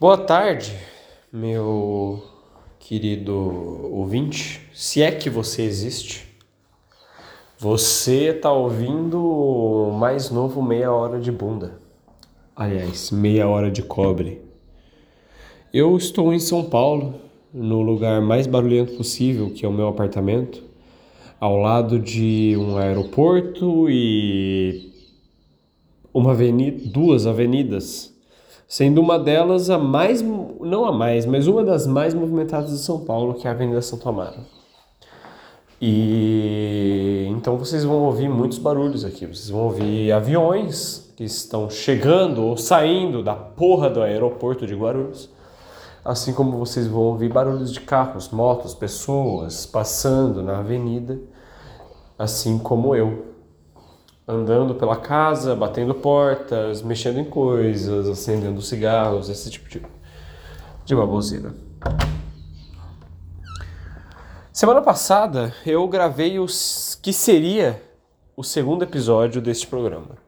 Boa tarde, meu querido ouvinte, se é que você existe. Você está ouvindo o mais novo Meia Hora de Bunda. Aliás, Meia Hora de Cobre. Eu estou em São Paulo, no lugar mais barulhento possível, que é o meu apartamento, ao lado de um aeroporto e uma avenida, duas avenidas sendo uma delas a mais, não a mais, mas uma das mais movimentadas de São Paulo, que é a Avenida Santo Amaro. E então vocês vão ouvir muitos barulhos aqui. Vocês vão ouvir aviões que estão chegando ou saindo da porra do aeroporto de Guarulhos. Assim como vocês vão ouvir barulhos de carros, motos, pessoas passando na avenida, assim como eu andando pela casa, batendo portas, mexendo em coisas, acendendo cigarros, esse tipo de, de baboseira. Semana passada eu gravei os que seria o segundo episódio deste programa,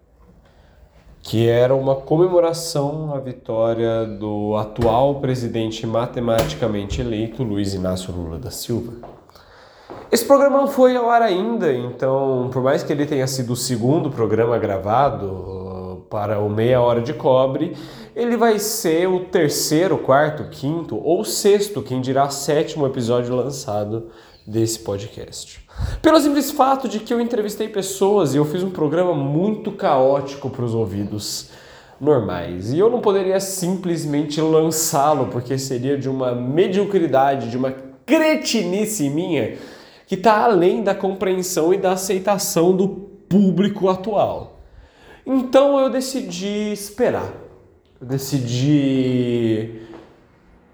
que era uma comemoração à vitória do atual presidente matematicamente eleito Luiz Inácio Lula da Silva. Esse programa não foi ao ar ainda, então, por mais que ele tenha sido o segundo programa gravado uh, para o Meia Hora de Cobre, ele vai ser o terceiro, quarto, quinto ou sexto, quem dirá sétimo episódio lançado desse podcast. Pelo simples fato de que eu entrevistei pessoas e eu fiz um programa muito caótico para os ouvidos normais. E eu não poderia simplesmente lançá-lo, porque seria de uma mediocridade, de uma cretinice minha que está além da compreensão e da aceitação do público atual. Então eu decidi esperar. Eu decidi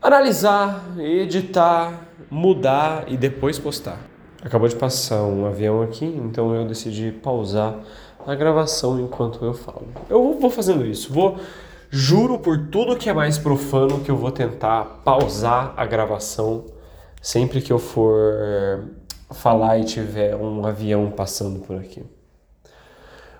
analisar, editar, mudar e depois postar. Acabou de passar um avião aqui, então eu decidi pausar a gravação enquanto eu falo. Eu vou fazendo isso, vou juro por tudo que é mais profano que eu vou tentar pausar a gravação sempre que eu for falar e tiver um avião passando por aqui.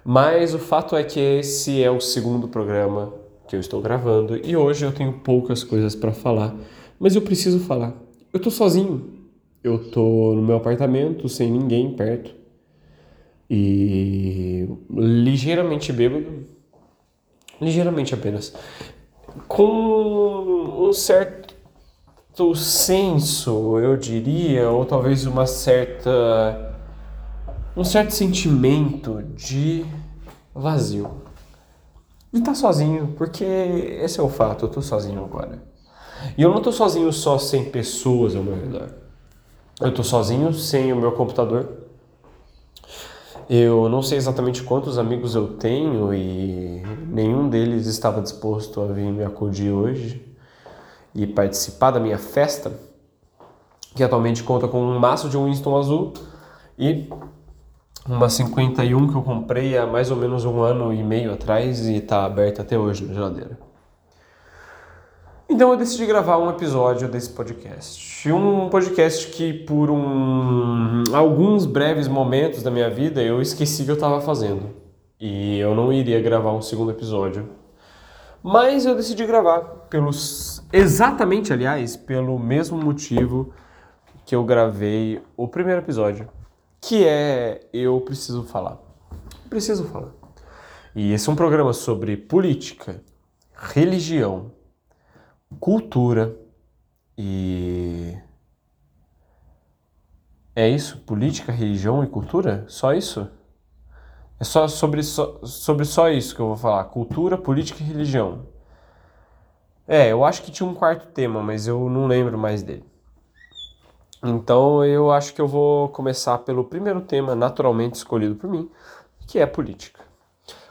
Mas o fato é que esse é o segundo programa que eu estou gravando e hoje eu tenho poucas coisas para falar, mas eu preciso falar. Eu tô sozinho. Eu tô no meu apartamento sem ninguém perto e ligeiramente bêbado, ligeiramente apenas, com um certo certo senso, eu diria, ou talvez uma certa um certo sentimento de vazio. De estar sozinho, porque esse é o fato, eu estou sozinho agora. E eu não estou sozinho só sem pessoas ao meu redor. Eu estou sozinho sem o meu computador. Eu não sei exatamente quantos amigos eu tenho e nenhum deles estava disposto a vir me acudir hoje e participar da minha festa, que atualmente conta com um maço de Winston azul e uma 51 que eu comprei há mais ou menos um ano e meio atrás e está aberta até hoje na geladeira. Então eu decidi gravar um episódio desse podcast. Um podcast que por um, alguns breves momentos da minha vida eu esqueci que eu estava fazendo. E eu não iria gravar um segundo episódio mas eu decidi gravar pelos exatamente, aliás, pelo mesmo motivo que eu gravei o primeiro episódio, que é eu preciso falar. Preciso falar. E esse é um programa sobre política, religião, cultura e é isso? Política, religião e cultura? Só isso? É só sobre, só sobre só isso que eu vou falar: cultura, política e religião. É, eu acho que tinha um quarto tema, mas eu não lembro mais dele. Então eu acho que eu vou começar pelo primeiro tema naturalmente escolhido por mim, que é política.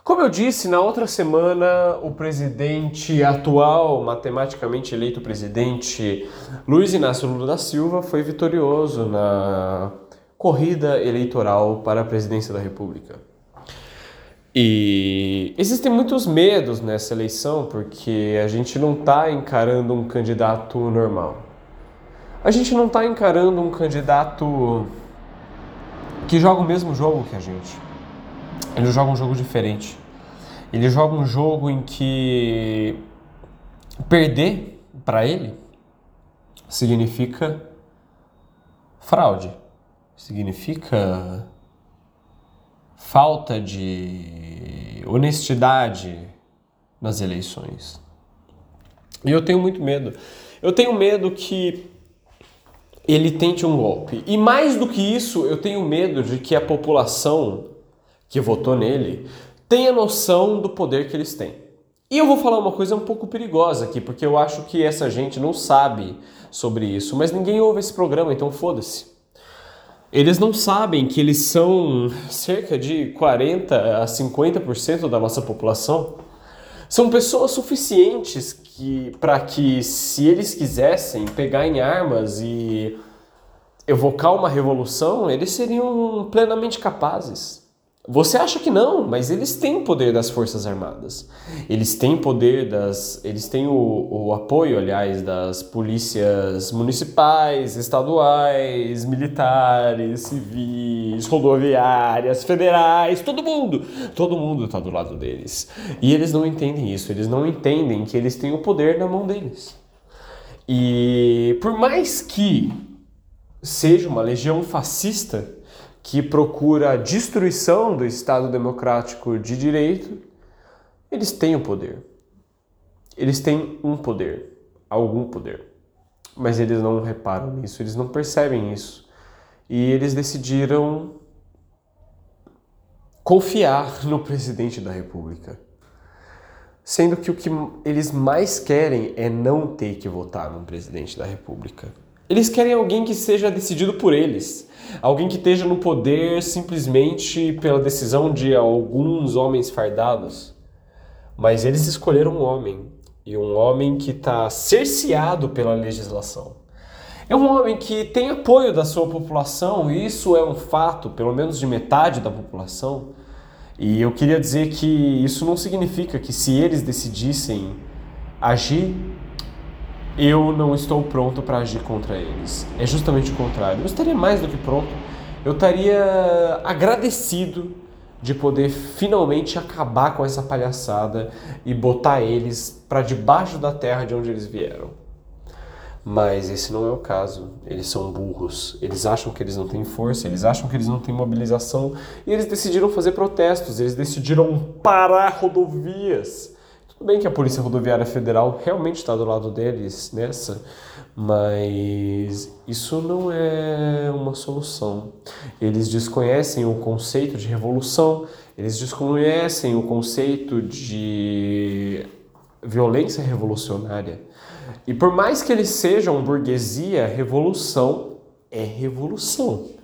Como eu disse, na outra semana, o presidente atual, matematicamente eleito presidente, Luiz Inácio Lula da Silva, foi vitorioso na corrida eleitoral para a presidência da República. E existem muitos medos nessa eleição porque a gente não está encarando um candidato normal. A gente não está encarando um candidato que joga o mesmo jogo que a gente. Ele joga um jogo diferente. Ele joga um jogo em que perder para ele, significa fraude, significa falta de honestidade nas eleições. E eu tenho muito medo. Eu tenho medo que ele tente um golpe. E mais do que isso, eu tenho medo de que a população que votou nele tenha noção do poder que eles têm. E eu vou falar uma coisa um pouco perigosa aqui, porque eu acho que essa gente não sabe sobre isso, mas ninguém ouve esse programa, então foda-se. Eles não sabem que eles são cerca de 40 a 50% da nossa população. São pessoas suficientes que para que se eles quisessem pegar em armas e evocar uma revolução, eles seriam plenamente capazes. Você acha que não, mas eles têm o poder das Forças Armadas. Eles têm poder das. Eles têm o, o apoio, aliás, das polícias municipais, estaduais, militares, civis, rodoviárias, federais, todo mundo. Todo mundo está do lado deles. E eles não entendem isso, eles não entendem que eles têm o poder na mão deles. E por mais que seja uma legião fascista, que procura a destruição do Estado democrático de direito, eles têm o poder. Eles têm um poder, algum poder. Mas eles não reparam nisso, eles não percebem isso. E eles decidiram confiar no presidente da República. Sendo que o que eles mais querem é não ter que votar no presidente da República. Eles querem alguém que seja decidido por eles. Alguém que esteja no poder simplesmente pela decisão de alguns homens fardados. Mas eles escolheram um homem. E um homem que está cerceado pela legislação. É um homem que tem apoio da sua população, e isso é um fato, pelo menos de metade da população. E eu queria dizer que isso não significa que se eles decidissem agir eu não estou pronto para agir contra eles. É justamente o contrário. Eu estaria mais do que pronto. Eu estaria agradecido de poder finalmente acabar com essa palhaçada e botar eles para debaixo da terra de onde eles vieram. Mas esse não é o caso. Eles são burros. Eles acham que eles não têm força, eles acham que eles não têm mobilização e eles decidiram fazer protestos, eles decidiram parar rodovias tudo bem que a Polícia Rodoviária Federal realmente está do lado deles nessa, mas isso não é uma solução. Eles desconhecem o conceito de revolução, eles desconhecem o conceito de violência revolucionária. E por mais que eles sejam burguesia, revolução é revolução.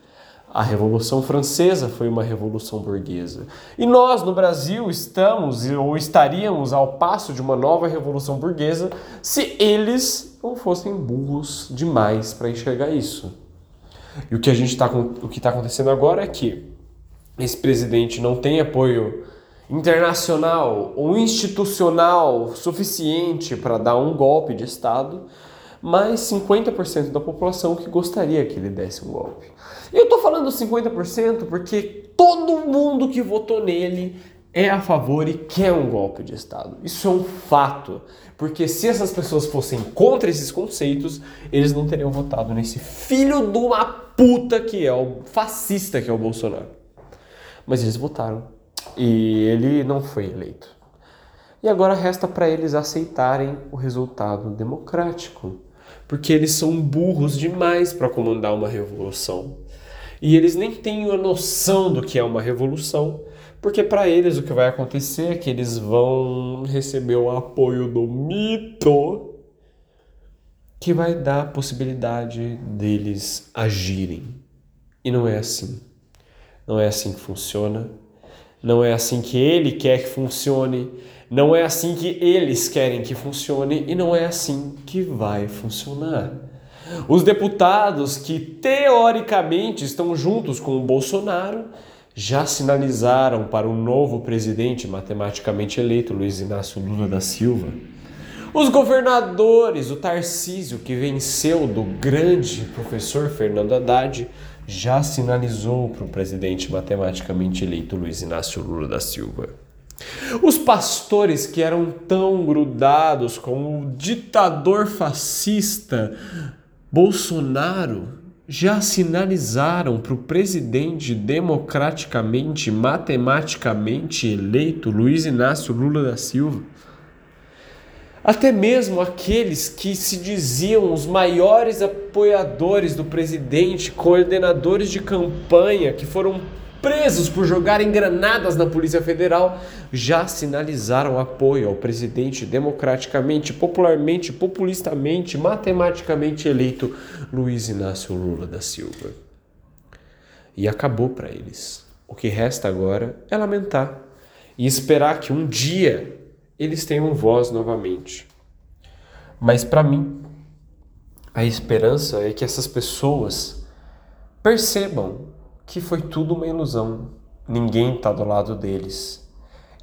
A Revolução Francesa foi uma revolução burguesa. E nós, no Brasil, estamos ou estaríamos ao passo de uma nova revolução burguesa se eles não fossem burros demais para enxergar isso. E o que a gente está o que está acontecendo agora é que esse presidente não tem apoio internacional ou institucional suficiente para dar um golpe de Estado, mas 50% da população que gostaria que ele desse um golpe. Eu tô falando 50% porque todo mundo que votou nele é a favor e quer um golpe de Estado. Isso é um fato. Porque se essas pessoas fossem contra esses conceitos, eles não teriam votado nesse filho de uma puta que é o fascista que é o Bolsonaro. Mas eles votaram. E ele não foi eleito. E agora resta para eles aceitarem o resultado democrático. Porque eles são burros demais para comandar uma revolução. E eles nem têm a noção do que é uma revolução, porque para eles o que vai acontecer é que eles vão receber o apoio do mito, que vai dar a possibilidade deles agirem. E não é assim. Não é assim que funciona. Não é assim que ele quer que funcione. Não é assim que eles querem que funcione. E não é assim que vai funcionar. Os deputados que teoricamente estão juntos com o Bolsonaro já sinalizaram para o novo presidente matematicamente eleito, Luiz Inácio Lula da Silva. Os governadores, o Tarcísio, que venceu do grande professor Fernando Haddad, já sinalizou para o presidente matematicamente eleito Luiz Inácio Lula da Silva. Os pastores que eram tão grudados com o ditador fascista Bolsonaro já sinalizaram para o presidente democraticamente, matematicamente eleito Luiz Inácio Lula da Silva. Até mesmo aqueles que se diziam os maiores apoiadores do presidente, coordenadores de campanha, que foram presos por jogarem granadas na Polícia Federal, já sinalizaram apoio ao presidente democraticamente, popularmente, populistamente, matematicamente eleito Luiz Inácio Lula da Silva. E acabou para eles. O que resta agora é lamentar e esperar que um dia eles tenham voz novamente. Mas para mim, a esperança é que essas pessoas percebam que foi tudo uma ilusão. Ninguém está do lado deles.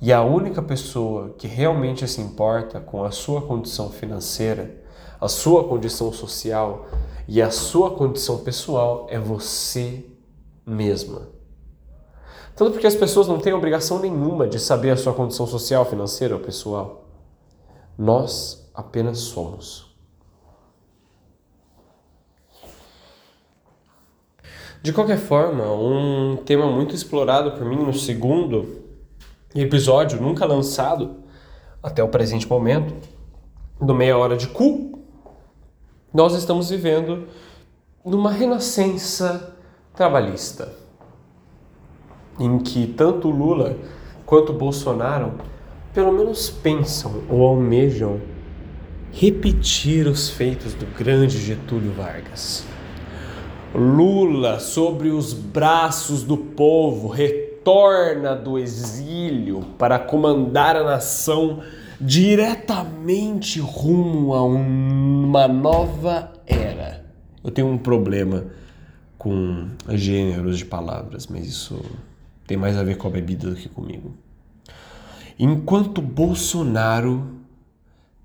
E a única pessoa que realmente se importa com a sua condição financeira, a sua condição social e a sua condição pessoal é você mesma. Tanto porque as pessoas não têm obrigação nenhuma de saber a sua condição social, financeira ou pessoal. Nós apenas somos. De qualquer forma, um tema muito explorado por mim no segundo episódio, nunca lançado até o presente momento, do Meia Hora de Cu, nós estamos vivendo numa renascença trabalhista, em que tanto Lula quanto Bolsonaro pelo menos pensam ou almejam repetir os feitos do grande Getúlio Vargas. Lula, sobre os braços do povo, retorna do exílio para comandar a nação diretamente rumo a uma nova era. Eu tenho um problema com gêneros de palavras, mas isso tem mais a ver com a bebida do que comigo. Enquanto Bolsonaro,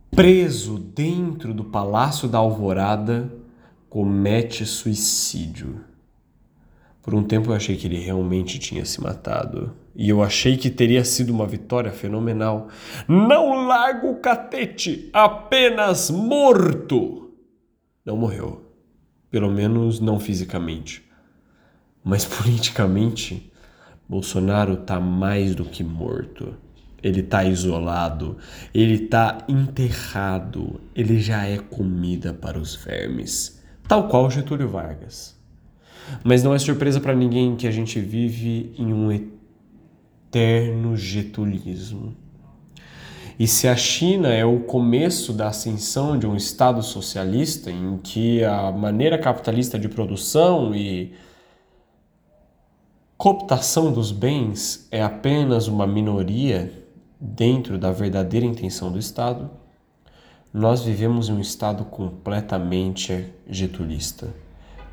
preso dentro do Palácio da Alvorada, comete suicídio. Por um tempo eu achei que ele realmente tinha se matado. E eu achei que teria sido uma vitória fenomenal. Não largo o catete, apenas morto. Não morreu. Pelo menos não fisicamente. Mas politicamente, Bolsonaro tá mais do que morto. Ele tá isolado, ele tá enterrado, ele já é comida para os vermes tal qual Getúlio Vargas. Mas não é surpresa para ninguém que a gente vive em um eterno getulismo. E se a China é o começo da ascensão de um Estado socialista em que a maneira capitalista de produção e cooptação dos bens é apenas uma minoria dentro da verdadeira intenção do Estado, nós vivemos em um estado completamente getulista.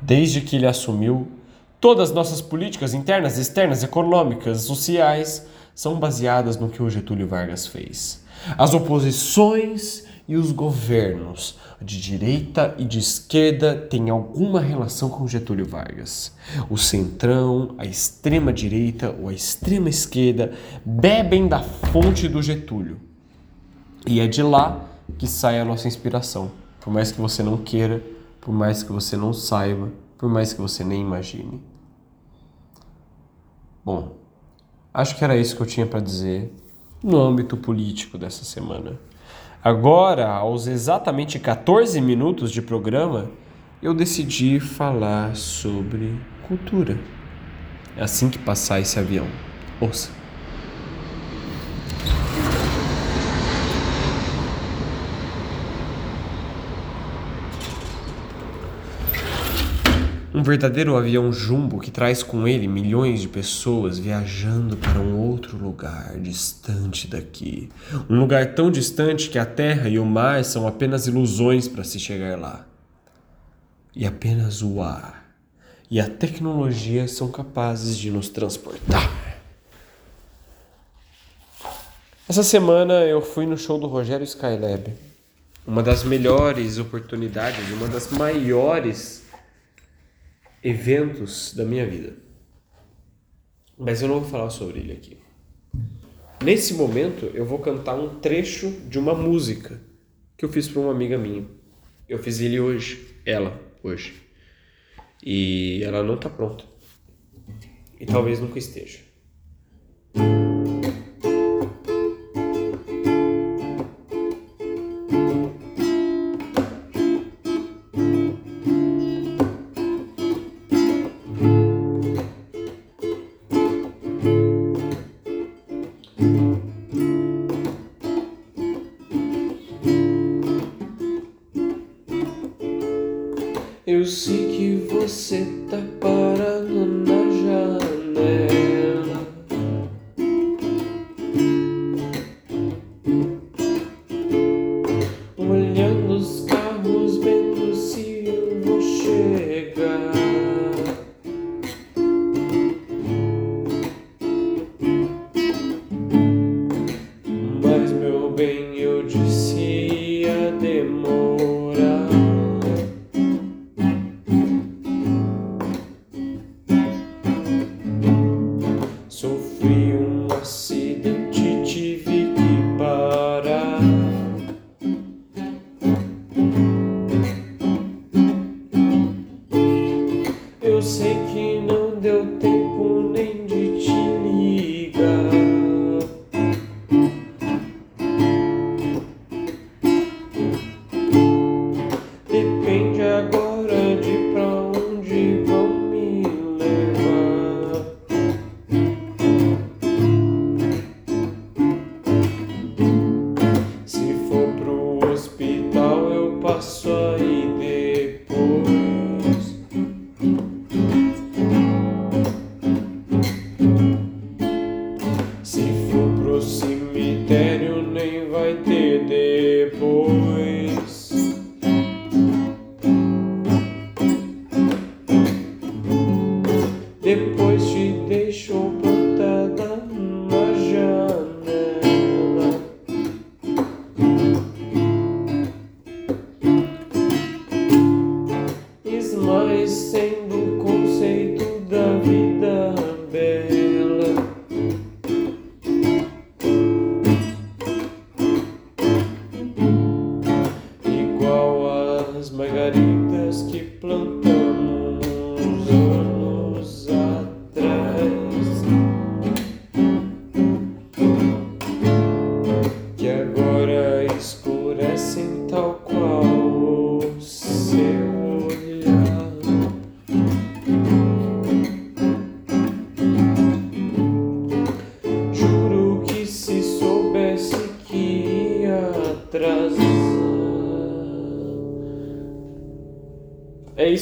Desde que ele assumiu, todas as nossas políticas internas, externas, econômicas, sociais são baseadas no que o Getúlio Vargas fez. As oposições e os governos de direita e de esquerda têm alguma relação com Getúlio Vargas. O centrão, a extrema direita ou a extrema esquerda bebem da fonte do Getúlio. E é de lá que sai a nossa inspiração. Por mais que você não queira, por mais que você não saiba, por mais que você nem imagine. Bom, acho que era isso que eu tinha para dizer no âmbito político dessa semana. Agora, aos exatamente 14 minutos de programa, eu decidi falar sobre cultura. É assim que passar esse avião. Ouça. Um verdadeiro avião jumbo que traz com ele milhões de pessoas viajando para um outro lugar distante daqui. Um lugar tão distante que a terra e o mar são apenas ilusões para se chegar lá. E apenas o ar e a tecnologia são capazes de nos transportar. Essa semana eu fui no show do Rogério Skylab. Uma das melhores oportunidades, uma das maiores eventos da minha vida. Mas eu não vou falar sobre ele aqui. Nesse momento, eu vou cantar um trecho de uma música que eu fiz para uma amiga minha. Eu fiz ele hoje, ela hoje. E ela não tá pronta. E talvez nunca esteja.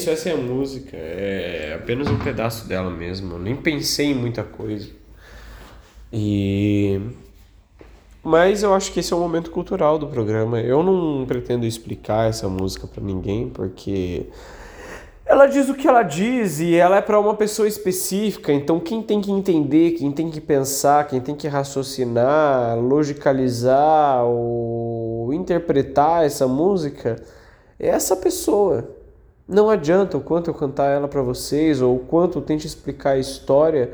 Isso, essa é a música. É apenas um pedaço dela mesmo. Eu nem pensei em muita coisa. E. Mas eu acho que esse é o momento cultural do programa. Eu não pretendo explicar essa música pra ninguém, porque ela diz o que ela diz e ela é para uma pessoa específica. Então, quem tem que entender, quem tem que pensar, quem tem que raciocinar, logicalizar ou interpretar essa música é essa pessoa. Não adianta o quanto eu cantar ela para vocês ou o quanto eu tente explicar a história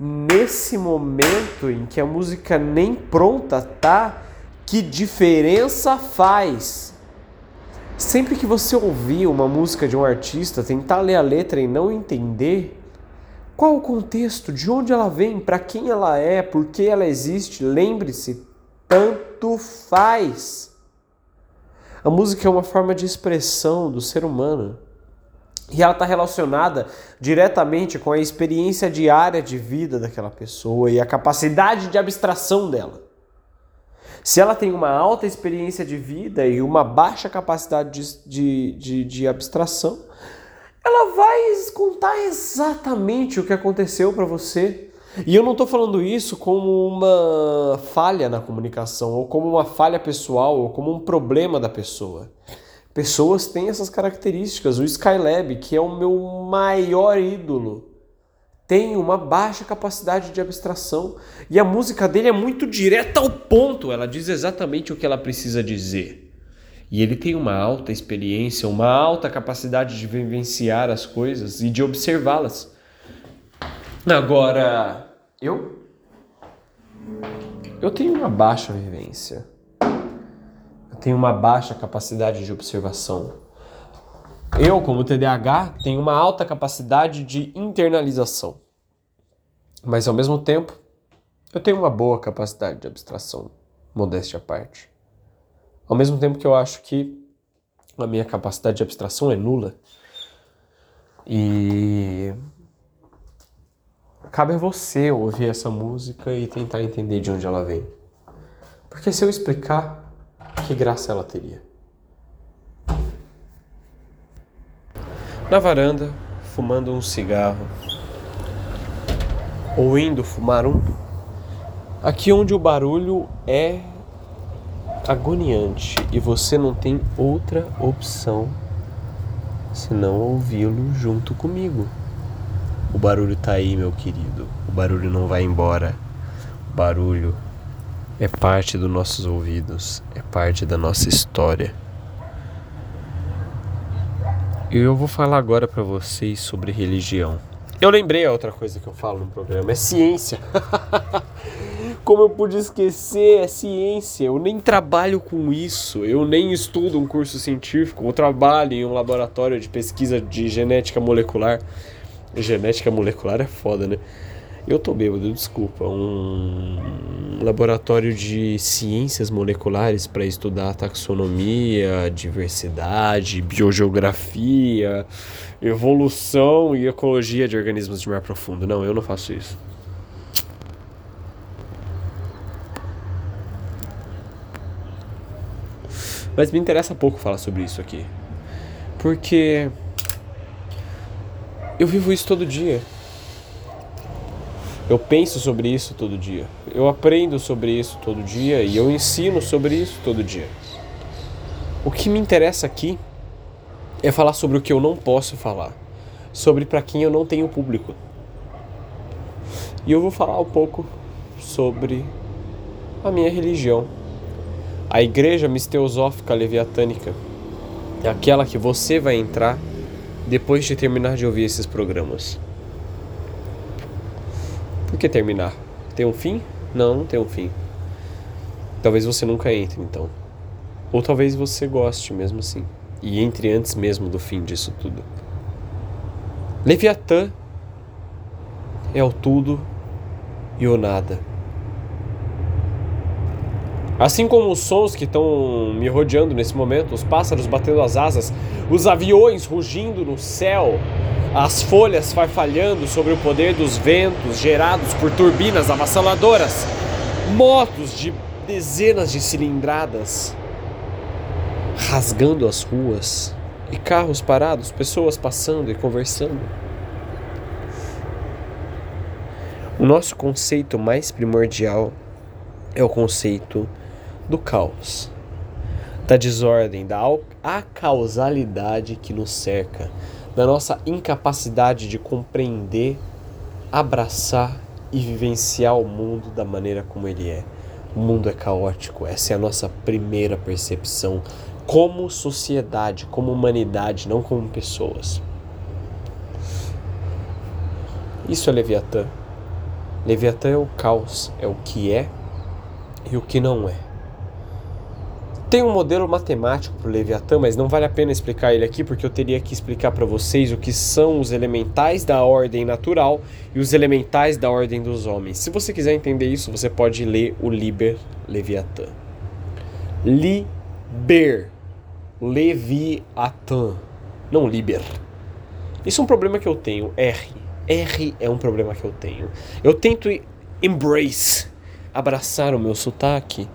nesse momento em que a música nem pronta tá, que diferença faz? Sempre que você ouvir uma música de um artista, tentar ler a letra e não entender qual o contexto, de onde ela vem, para quem ela é, por que ela existe, lembre-se, tanto faz. A música é uma forma de expressão do ser humano. E ela está relacionada diretamente com a experiência diária de vida daquela pessoa e a capacidade de abstração dela. Se ela tem uma alta experiência de vida e uma baixa capacidade de, de, de, de abstração, ela vai contar exatamente o que aconteceu para você. E eu não estou falando isso como uma falha na comunicação, ou como uma falha pessoal, ou como um problema da pessoa. Pessoas têm essas características. O Skylab, que é o meu maior ídolo, tem uma baixa capacidade de abstração. E a música dele é muito direta ao ponto. Ela diz exatamente o que ela precisa dizer. E ele tem uma alta experiência, uma alta capacidade de vivenciar as coisas e de observá-las. Agora, eu? eu tenho uma baixa vivência. Eu tenho uma baixa capacidade de observação. Eu, como TDAH, tenho uma alta capacidade de internalização. Mas ao mesmo tempo, eu tenho uma boa capacidade de abstração, modéstia à parte. Ao mesmo tempo que eu acho que a minha capacidade de abstração é nula. E cabe a você ouvir essa música e tentar entender de onde ela vem. Porque se eu explicar, que graça ela teria? Na varanda, fumando um cigarro, ou indo fumar um, aqui onde o barulho é agoniante e você não tem outra opção senão ouvi-lo junto comigo. O barulho tá aí, meu querido. O barulho não vai embora. O barulho é parte dos nossos ouvidos, é parte da nossa história. E eu vou falar agora para vocês sobre religião. Eu lembrei a outra coisa que eu falo no programa, é ciência. Como eu pude esquecer, é ciência. Eu nem trabalho com isso. Eu nem estudo um curso científico. Eu trabalho em um laboratório de pesquisa de genética molecular. Genética molecular é foda, né? Eu tô bêbado, desculpa. Um laboratório de ciências moleculares para estudar taxonomia, diversidade, biogeografia, evolução e ecologia de organismos de mar profundo. Não, eu não faço isso. Mas me interessa pouco falar sobre isso aqui. Porque eu vivo isso todo dia. Eu penso sobre isso todo dia. Eu aprendo sobre isso todo dia e eu ensino sobre isso todo dia. O que me interessa aqui é falar sobre o que eu não posso falar, sobre para quem eu não tenho público. E eu vou falar um pouco sobre a minha religião. A igreja misteosófica leviatânica é aquela que você vai entrar depois de terminar de ouvir esses programas. Por que terminar? Tem um fim? Não, não tem um fim. Talvez você nunca entre, então. Ou talvez você goste mesmo assim. E entre antes mesmo do fim disso tudo. Leviatã é o tudo e o nada. Assim como os sons que estão me rodeando nesse momento, os pássaros batendo as asas, os aviões rugindo no céu, as folhas farfalhando sobre o poder dos ventos gerados por turbinas avassaladoras, motos de dezenas de cilindradas rasgando as ruas e carros parados, pessoas passando e conversando. O nosso conceito mais primordial é o conceito do caos, da desordem, da acausalidade que nos cerca, da nossa incapacidade de compreender, abraçar e vivenciar o mundo da maneira como ele é. O mundo é caótico, essa é a nossa primeira percepção como sociedade, como humanidade, não como pessoas. Isso é Leviatã. Leviatã é o caos, é o que é e o que não é. Tem um modelo matemático para o Leviatã, mas não vale a pena explicar ele aqui porque eu teria que explicar para vocês o que são os elementais da ordem natural e os elementais da ordem dos homens. Se você quiser entender isso, você pode ler o Liber Leviatã. Liber Leviatã, não Liber. Isso é um problema que eu tenho, R. R é um problema que eu tenho. Eu tento embrace, abraçar o meu sotaque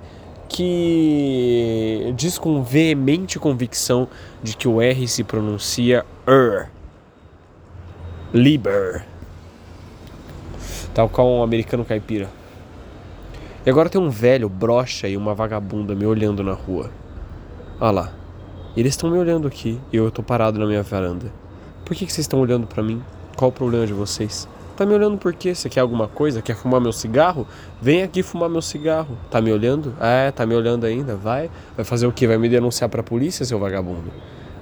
que diz com veemente convicção de que o R se pronuncia er. Liber. Tal qual um americano caipira. E agora tem um velho brocha e uma vagabunda me olhando na rua. Olha lá. Eles estão me olhando aqui e eu tô parado na minha varanda. Por que, que vocês estão olhando para mim? Qual o problema de vocês? Tá me olhando por quê? Você quer alguma coisa? Quer fumar meu cigarro? Vem aqui fumar meu cigarro. Tá me olhando? É, tá me olhando ainda? Vai. Vai fazer o quê? Vai me denunciar pra polícia, seu vagabundo?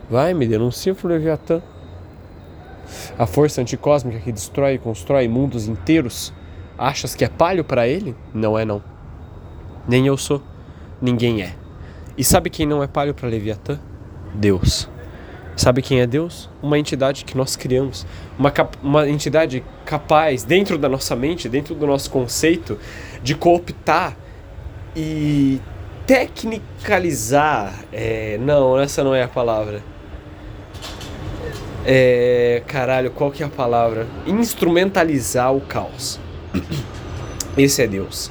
Vai, me denuncia pro Leviatã. A força anticósmica que destrói e constrói mundos inteiros Achas que é palho para ele? Não é não. Nem eu sou. Ninguém é. E sabe quem não é palho para Leviatã? Deus. Sabe quem é Deus? Uma entidade que nós criamos. Uma, uma entidade capaz, dentro da nossa mente, dentro do nosso conceito, de cooptar e tecnicalizar. É, não, essa não é a palavra. É, caralho, qual que é a palavra? Instrumentalizar o caos. Esse é Deus.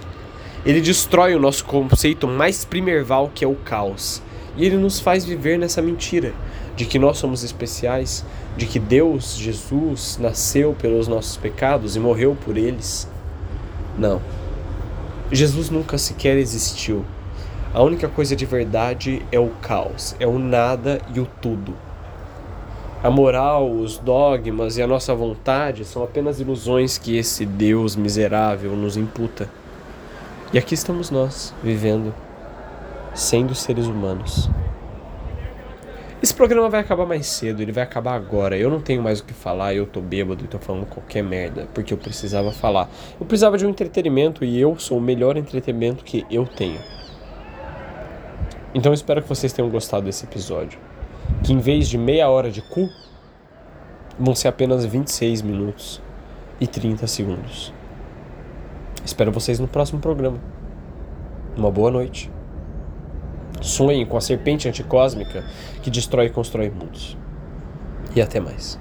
Ele destrói o nosso conceito mais primerval que é o caos. E ele nos faz viver nessa mentira de que nós somos especiais, de que Deus, Jesus, nasceu pelos nossos pecados e morreu por eles. Não. Jesus nunca sequer existiu. A única coisa de verdade é o caos, é o nada e o tudo. A moral, os dogmas e a nossa vontade são apenas ilusões que esse Deus miserável nos imputa. E aqui estamos nós, vivendo, sendo seres humanos. Esse programa vai acabar mais cedo, ele vai acabar agora. Eu não tenho mais o que falar, eu tô bêbado e tô falando qualquer merda, porque eu precisava falar. Eu precisava de um entretenimento e eu sou o melhor entretenimento que eu tenho. Então eu espero que vocês tenham gostado desse episódio. Que em vez de meia hora de cu, vão ser apenas 26 minutos e 30 segundos. Espero vocês no próximo programa. Uma boa noite. Sonhem com a serpente anticósmica que destrói e constrói mundos. E até mais.